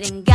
didn't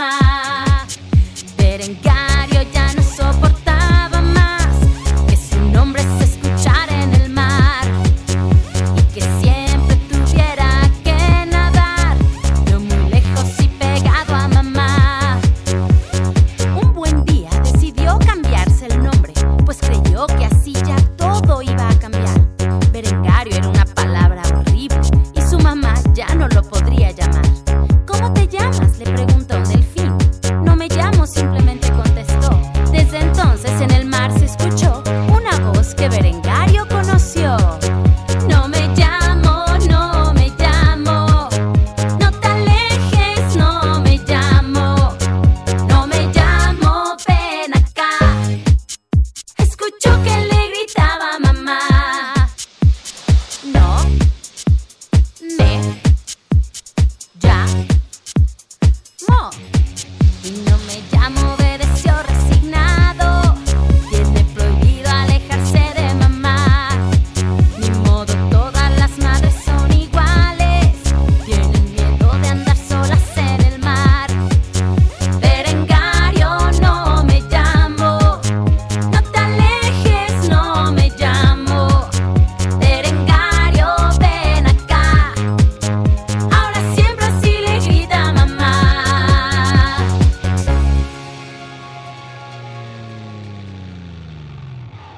más.